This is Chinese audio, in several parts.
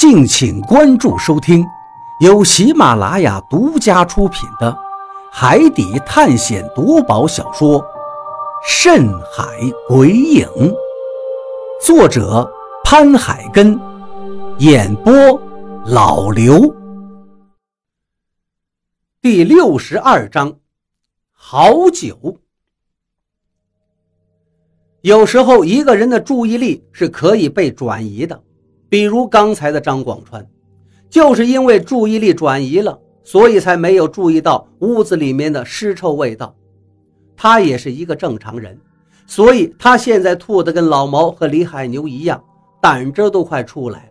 敬请关注收听，由喜马拉雅独家出品的《海底探险夺宝小说》《深海鬼影》，作者潘海根，演播老刘。第六十二章，好酒。有时候，一个人的注意力是可以被转移的。比如刚才的张广川，就是因为注意力转移了，所以才没有注意到屋子里面的尸臭味道。他也是一个正常人，所以他现在吐的跟老毛和李海牛一样，胆汁都快出来了。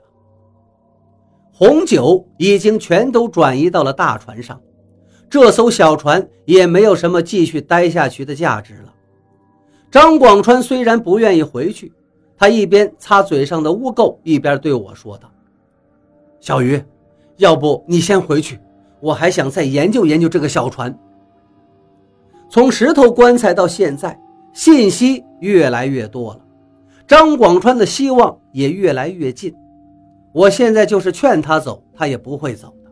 红酒已经全都转移到了大船上，这艘小船也没有什么继续待下去的价值了。张广川虽然不愿意回去。他一边擦嘴上的污垢，一边对我说道：“小鱼，要不你先回去，我还想再研究研究这个小船。”从石头棺材到现在，信息越来越多了，张广川的希望也越来越近。我现在就是劝他走，他也不会走的。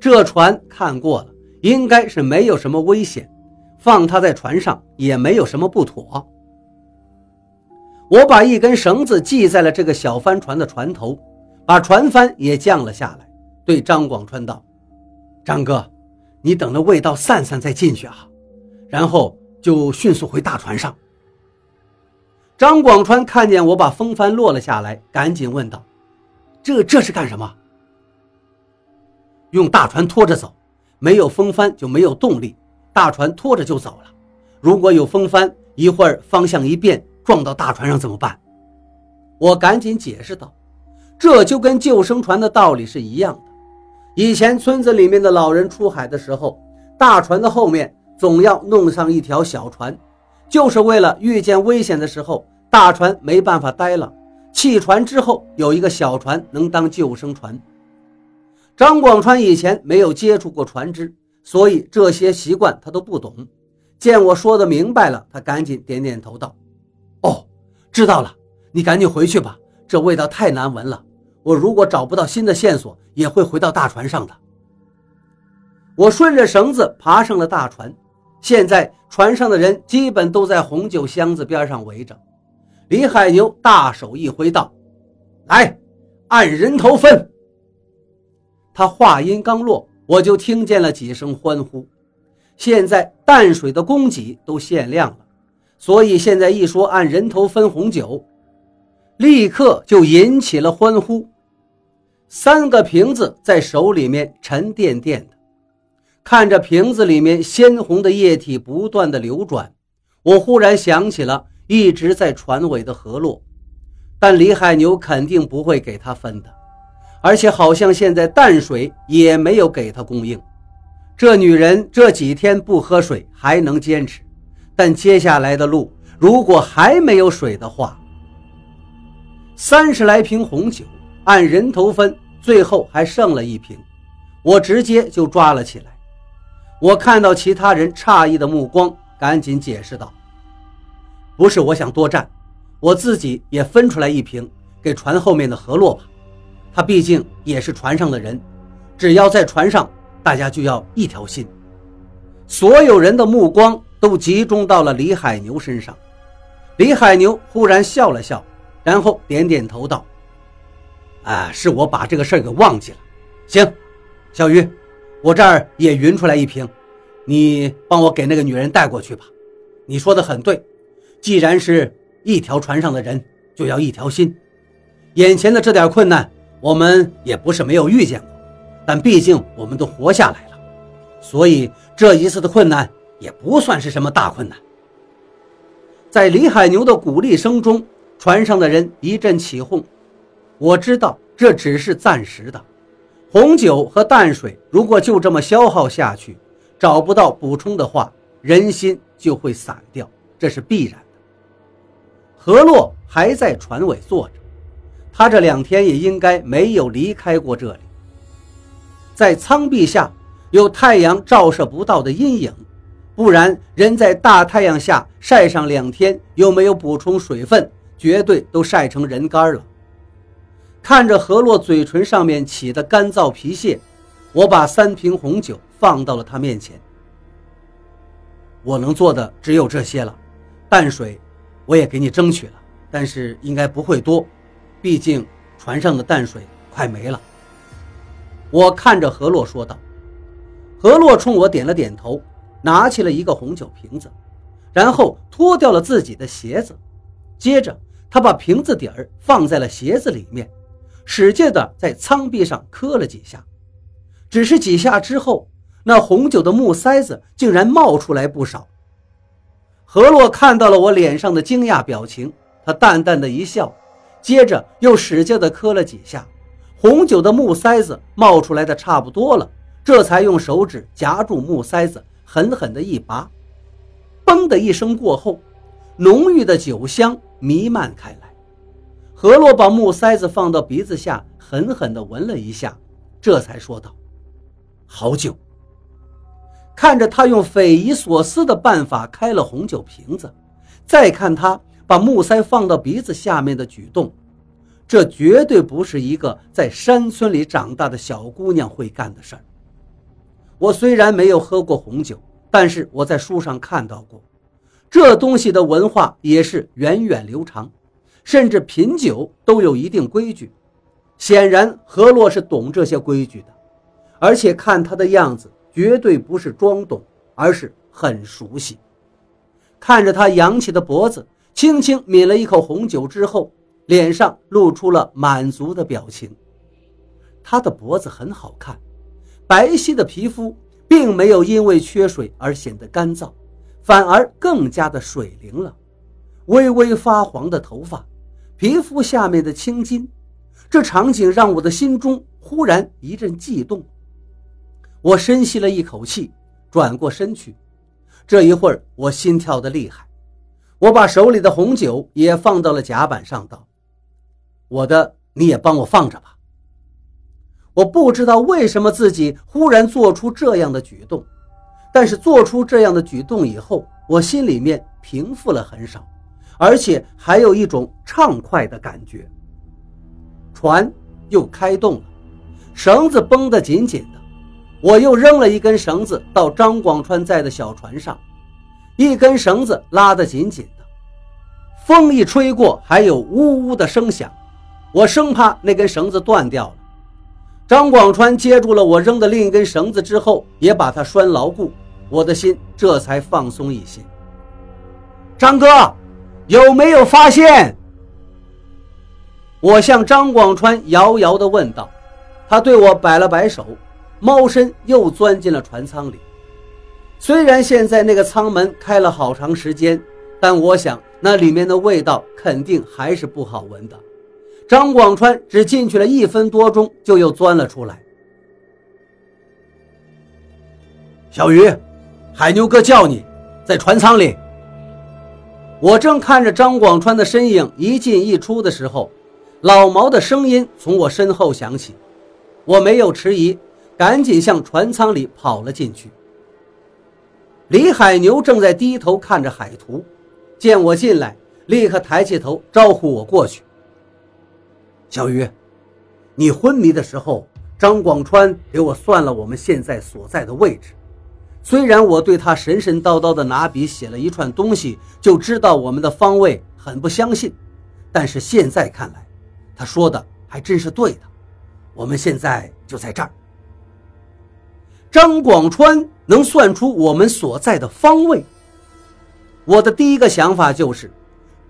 这船看过了，应该是没有什么危险，放他在船上也没有什么不妥。我把一根绳子系在了这个小帆船的船头，把船帆也降了下来，对张广川道：“张哥，你等那味道散散再进去啊，然后就迅速回大船上。”张广川看见我把风帆落了下来，赶紧问道：“这这是干什么？”“用大船拖着走，没有风帆就没有动力，大船拖着就走了。如果有风帆，一会儿方向一变。”撞到大船上怎么办？我赶紧解释道：“这就跟救生船的道理是一样的。以前村子里面的老人出海的时候，大船的后面总要弄上一条小船，就是为了遇见危险的时候，大船没办法待了，弃船之后有一个小船能当救生船。”张广川以前没有接触过船只，所以这些习惯他都不懂。见我说的明白了，他赶紧点点头道。哦知道了，你赶紧回去吧。这味道太难闻了。我如果找不到新的线索，也会回到大船上的。我顺着绳子爬上了大船。现在船上的人基本都在红酒箱子边上围着。李海牛大手一挥道：“来，按人头分。”他话音刚落，我就听见了几声欢呼。现在淡水的供给都限量了。所以现在一说按人头分红酒，立刻就引起了欢呼。三个瓶子在手里面沉甸甸的，看着瓶子里面鲜红的液体不断的流转，我忽然想起了一直在船尾的何洛，但李海牛肯定不会给他分的，而且好像现在淡水也没有给他供应。这女人这几天不喝水还能坚持。但接下来的路，如果还没有水的话，三十来瓶红酒按人头分，最后还剩了一瓶，我直接就抓了起来。我看到其他人诧异的目光，赶紧解释道：“不是我想多占，我自己也分出来一瓶给船后面的何洛吧，他毕竟也是船上的人，只要在船上，大家就要一条心。”所有人的目光。都集中到了李海牛身上。李海牛忽然笑了笑，然后点点头道：“啊，是我把这个事儿给忘记了。行，小鱼，我这儿也匀出来一瓶，你帮我给那个女人带过去吧。你说的很对，既然是一条船上的人，就要一条心。眼前的这点困难，我们也不是没有遇见过，但毕竟我们都活下来了，所以这一次的困难。”也不算是什么大困难。在李海牛的鼓励声中，船上的人一阵起哄。我知道这只是暂时的，红酒和淡水如果就这么消耗下去，找不到补充的话，人心就会散掉，这是必然的。何洛还在船尾坐着，他这两天也应该没有离开过这里。在舱壁下有太阳照射不到的阴影。不然，人在大太阳下晒上两天，又没有补充水分，绝对都晒成人干了。看着何洛嘴唇上面起的干燥皮屑，我把三瓶红酒放到了他面前。我能做的只有这些了，淡水我也给你争取了，但是应该不会多，毕竟船上的淡水快没了。我看着何洛说道。何洛冲我点了点头，拿起了一个红酒瓶子，然后脱掉了自己的鞋子，接着他把瓶子底儿放在了鞋子里面。使劲的在舱壁上磕了几下，只是几下之后，那红酒的木塞子竟然冒出来不少。何洛看到了我脸上的惊讶表情，他淡淡的一笑，接着又使劲的磕了几下，红酒的木塞子冒出来的差不多了，这才用手指夹住木塞子，狠狠的一拔，嘣的一声过后，浓郁的酒香弥漫开来。何洛把木塞子放到鼻子下，狠狠地闻了一下，这才说道：“好酒。”看着他用匪夷所思的办法开了红酒瓶子，再看他把木塞放到鼻子下面的举动，这绝对不是一个在山村里长大的小姑娘会干的事儿。我虽然没有喝过红酒，但是我在书上看到过，这东西的文化也是源远流长。甚至品酒都有一定规矩，显然何洛是懂这些规矩的，而且看他的样子，绝对不是装懂，而是很熟悉。看着他扬起的脖子，轻轻抿了一口红酒之后，脸上露出了满足的表情。他的脖子很好看，白皙的皮肤并没有因为缺水而显得干燥，反而更加的水灵了，微微发黄的头发。皮肤下面的青筋，这场景让我的心中忽然一阵悸动。我深吸了一口气，转过身去。这一会儿，我心跳的厉害。我把手里的红酒也放到了甲板上，道：“我的，你也帮我放着吧。”我不知道为什么自己忽然做出这样的举动，但是做出这样的举动以后，我心里面平复了很少。而且还有一种畅快的感觉。船又开动了，绳子绷得紧紧的。我又扔了一根绳子到张广川在的小船上，一根绳子拉得紧紧的。风一吹过，还有呜呜的声响，我生怕那根绳子断掉了。张广川接住了我扔的另一根绳子之后，也把它拴牢固，我的心这才放松一些。张哥。有没有发现？我向张广川遥遥地问道。他对我摆了摆手，猫身又钻进了船舱里。虽然现在那个舱门开了好长时间，但我想那里面的味道肯定还是不好闻的。张广川只进去了一分多钟，就又钻了出来。小鱼，海牛哥叫你，在船舱里。我正看着张广川的身影一进一出的时候，老毛的声音从我身后响起。我没有迟疑，赶紧向船舱里跑了进去。李海牛正在低头看着海图，见我进来，立刻抬起头招呼我过去。小鱼，你昏迷的时候，张广川给我算了我们现在所在的位置。虽然我对他神神叨叨的拿笔写了一串东西，就知道我们的方位很不相信，但是现在看来，他说的还真是对的。我们现在就在这儿。张广川能算出我们所在的方位，我的第一个想法就是，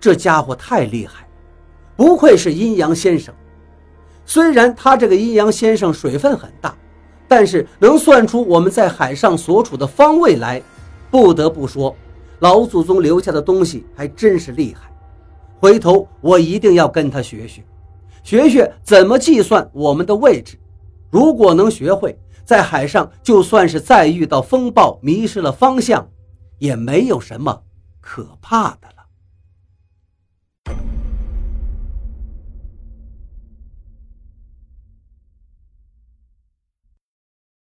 这家伙太厉害，不愧是阴阳先生。虽然他这个阴阳先生水分很大。但是能算出我们在海上所处的方位来，不得不说，老祖宗留下的东西还真是厉害。回头我一定要跟他学学，学学怎么计算我们的位置。如果能学会，在海上就算是再遇到风暴，迷失了方向，也没有什么可怕的了。